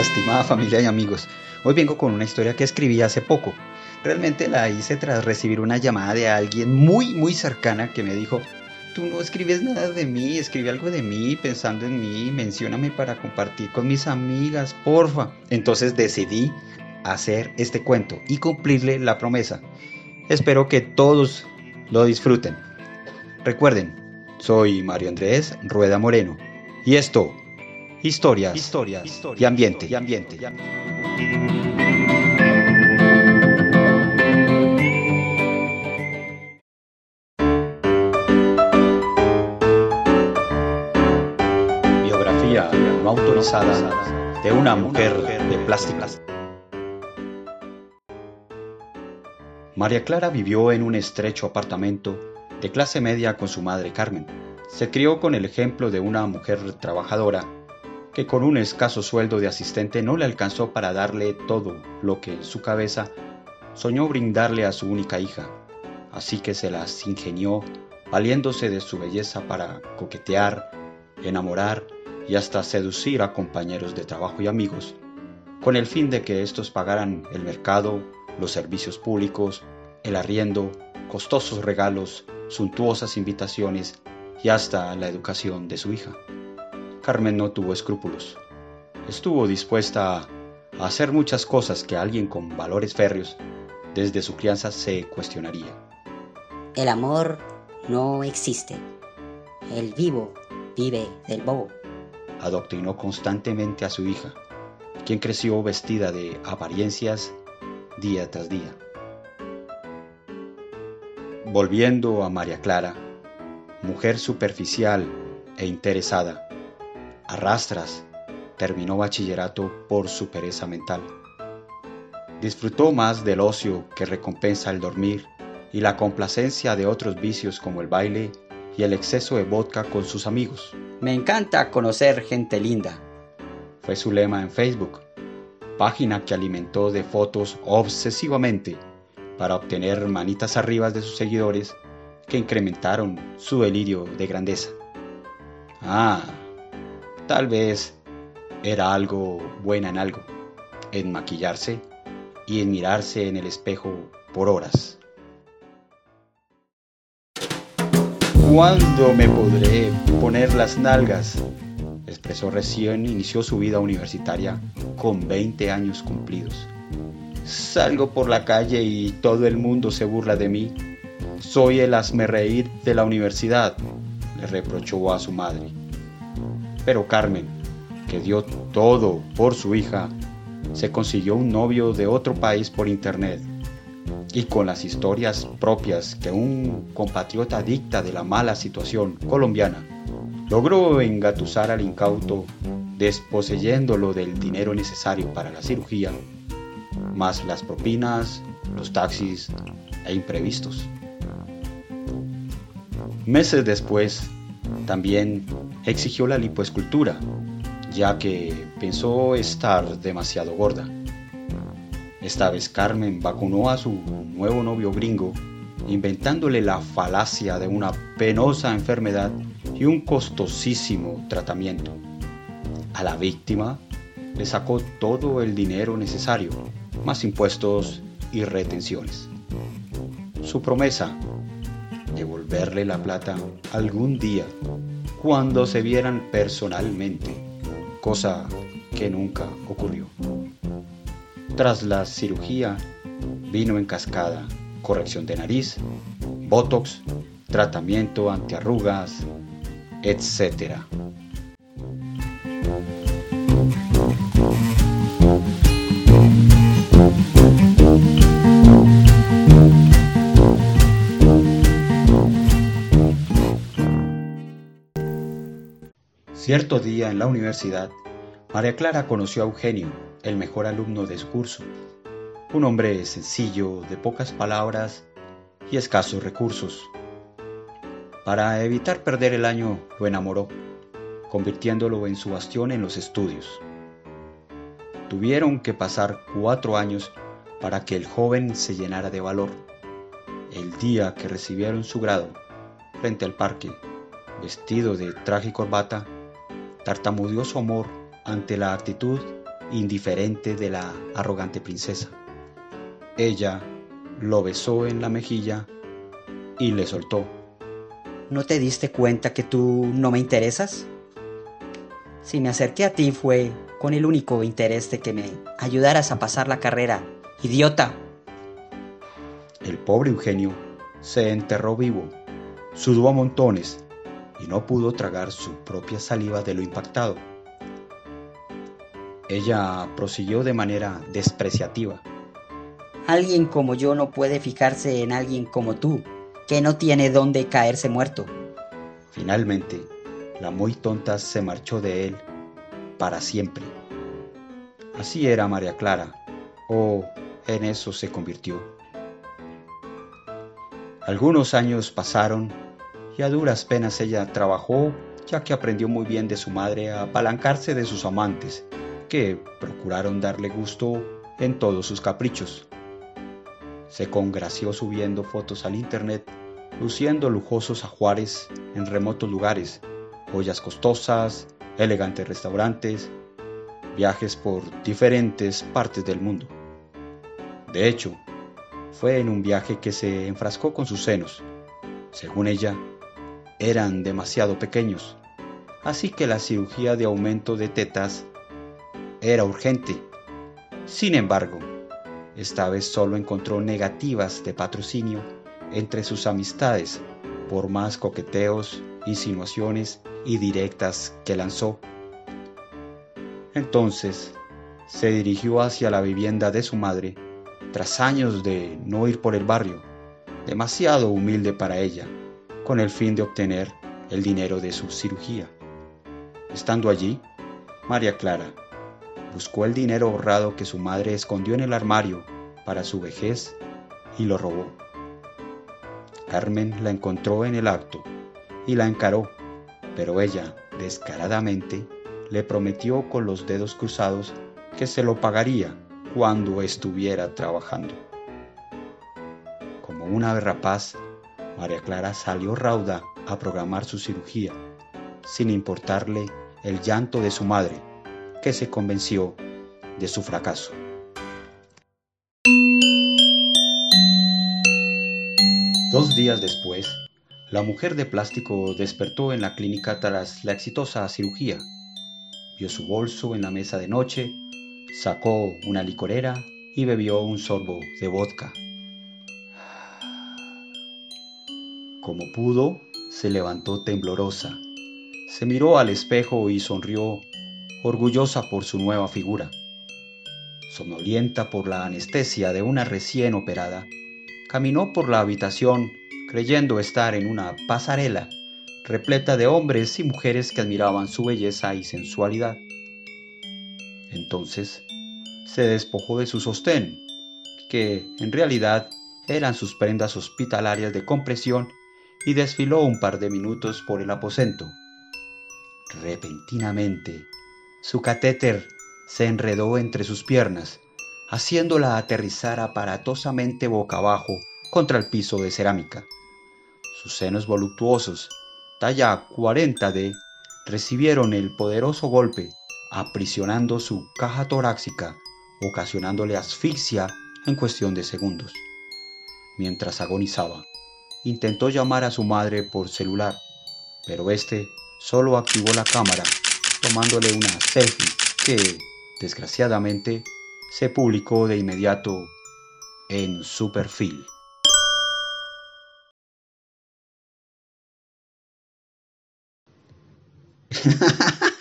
Estimada familia y amigos. Hoy vengo con una historia que escribí hace poco. Realmente la hice tras recibir una llamada de alguien muy, muy cercana que me dijo, tú no escribes nada de mí, escribe algo de mí, pensando en mí, mencióname para compartir con mis amigas, porfa. Entonces decidí hacer este cuento y cumplirle la promesa. Espero que todos lo disfruten. Recuerden, soy Mario Andrés Rueda Moreno y esto historias, historias, y ambiente. Y ambiente. Biografía no autorizada de una mujer de plástico. María Clara vivió en un estrecho apartamento de clase media con su madre Carmen. Se crió con el ejemplo de una mujer trabajadora que con un escaso sueldo de asistente no le alcanzó para darle todo lo que en su cabeza soñó brindarle a su única hija, así que se las ingenió valiéndose de su belleza para coquetear, enamorar y hasta seducir a compañeros de trabajo y amigos, con el fin de que estos pagaran el mercado, los servicios públicos, el arriendo, costosos regalos, suntuosas invitaciones y hasta la educación de su hija. Carmen no tuvo escrúpulos. Estuvo dispuesta a hacer muchas cosas que alguien con valores férreos desde su crianza se cuestionaría. El amor no existe. El vivo vive del bobo. Adoctrinó constantemente a su hija, quien creció vestida de apariencias día tras día. Volviendo a María Clara, mujer superficial e interesada, arrastras, terminó bachillerato por su pereza mental. Disfrutó más del ocio que recompensa el dormir y la complacencia de otros vicios como el baile y el exceso de vodka con sus amigos. Me encanta conocer gente linda, fue su lema en Facebook, página que alimentó de fotos obsesivamente para obtener manitas arriba de sus seguidores que incrementaron su delirio de grandeza. Ah, Tal vez era algo buena en algo, en maquillarse y en mirarse en el espejo por horas. ¿Cuándo me podré poner las nalgas? Expresó recién inició su vida universitaria con 20 años cumplidos. Salgo por la calle y todo el mundo se burla de mí. Soy el reír de la universidad, le reprochó a su madre. Pero Carmen, que dio todo por su hija, se consiguió un novio de otro país por internet y con las historias propias que un compatriota dicta de la mala situación colombiana, logró engatusar al incauto desposeyéndolo del dinero necesario para la cirugía, más las propinas, los taxis e imprevistos. Meses después, también exigió la lipoescultura, ya que pensó estar demasiado gorda. Esta vez Carmen vacunó a su nuevo novio gringo, inventándole la falacia de una penosa enfermedad y un costosísimo tratamiento. A la víctima le sacó todo el dinero necesario, más impuestos y retenciones. Su promesa, devolverle la plata algún día cuando se vieran personalmente, cosa que nunca ocurrió. Tras la cirugía, vino en cascada corrección de nariz, botox, tratamiento antiarrugas, etc. Cierto día en la universidad, María Clara conoció a Eugenio, el mejor alumno de su curso. Un hombre sencillo, de pocas palabras y escasos recursos. Para evitar perder el año, lo enamoró, convirtiéndolo en su bastión en los estudios. Tuvieron que pasar cuatro años para que el joven se llenara de valor. El día que recibieron su grado, frente al parque, vestido de traje y corbata, tartamudeó su amor ante la actitud indiferente de la arrogante princesa. Ella lo besó en la mejilla y le soltó. ¿No te diste cuenta que tú no me interesas? Si me acerqué a ti fue con el único interés de que me ayudaras a pasar la carrera. ¡Idiota! El pobre Eugenio se enterró vivo, sudó a montones y no pudo tragar su propia saliva de lo impactado. Ella prosiguió de manera despreciativa. Alguien como yo no puede fijarse en alguien como tú, que no tiene dónde caerse muerto. Finalmente, la muy tonta se marchó de él para siempre. Así era María Clara, o en eso se convirtió. Algunos años pasaron y a duras penas ella trabajó ya que aprendió muy bien de su madre a apalancarse de sus amantes, que procuraron darle gusto en todos sus caprichos. Se congració subiendo fotos al internet, luciendo lujosos ajuares en remotos lugares, joyas costosas, elegantes restaurantes, viajes por diferentes partes del mundo. De hecho, fue en un viaje que se enfrascó con sus senos. Según ella, eran demasiado pequeños, así que la cirugía de aumento de tetas era urgente. Sin embargo, esta vez solo encontró negativas de patrocinio entre sus amistades por más coqueteos, insinuaciones y directas que lanzó. Entonces, se dirigió hacia la vivienda de su madre tras años de no ir por el barrio, demasiado humilde para ella, con el fin de obtener el dinero de su cirugía. Estando allí, María Clara buscó el dinero ahorrado que su madre escondió en el armario para su vejez y lo robó. Carmen la encontró en el acto y la encaró, pero ella, descaradamente, le prometió con los dedos cruzados que se lo pagaría cuando estuviera trabajando. Como una rapaz, María Clara salió rauda a programar su cirugía, sin importarle el llanto de su madre, que se convenció de su fracaso. Dos días después, la mujer de plástico despertó en la clínica tras la exitosa cirugía. Vio su bolso en la mesa de noche Sacó una licorera y bebió un sorbo de vodka. Como pudo, se levantó temblorosa. Se miró al espejo y sonrió, orgullosa por su nueva figura. Somnolienta por la anestesia de una recién operada, caminó por la habitación creyendo estar en una pasarela repleta de hombres y mujeres que admiraban su belleza y sensualidad. Entonces se despojó de su sostén, que en realidad eran sus prendas hospitalarias de compresión, y desfiló un par de minutos por el aposento. Repentinamente, su catéter se enredó entre sus piernas, haciéndola aterrizar aparatosamente boca abajo contra el piso de cerámica. Sus senos voluptuosos, talla 40D, recibieron el poderoso golpe aprisionando su caja torácica, ocasionándole asfixia en cuestión de segundos. Mientras agonizaba, intentó llamar a su madre por celular, pero este solo activó la cámara, tomándole una selfie que, desgraciadamente, se publicó de inmediato en su perfil.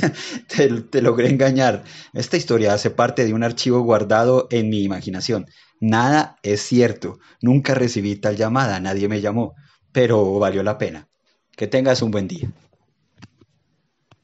te, logré engañar. Esta historia hace parte de un archivo guardado en mi imaginación. Nada es cierto. Nunca recibí tal llamada, nadie me llamó, pero valió la pena. Que tengas un buen día.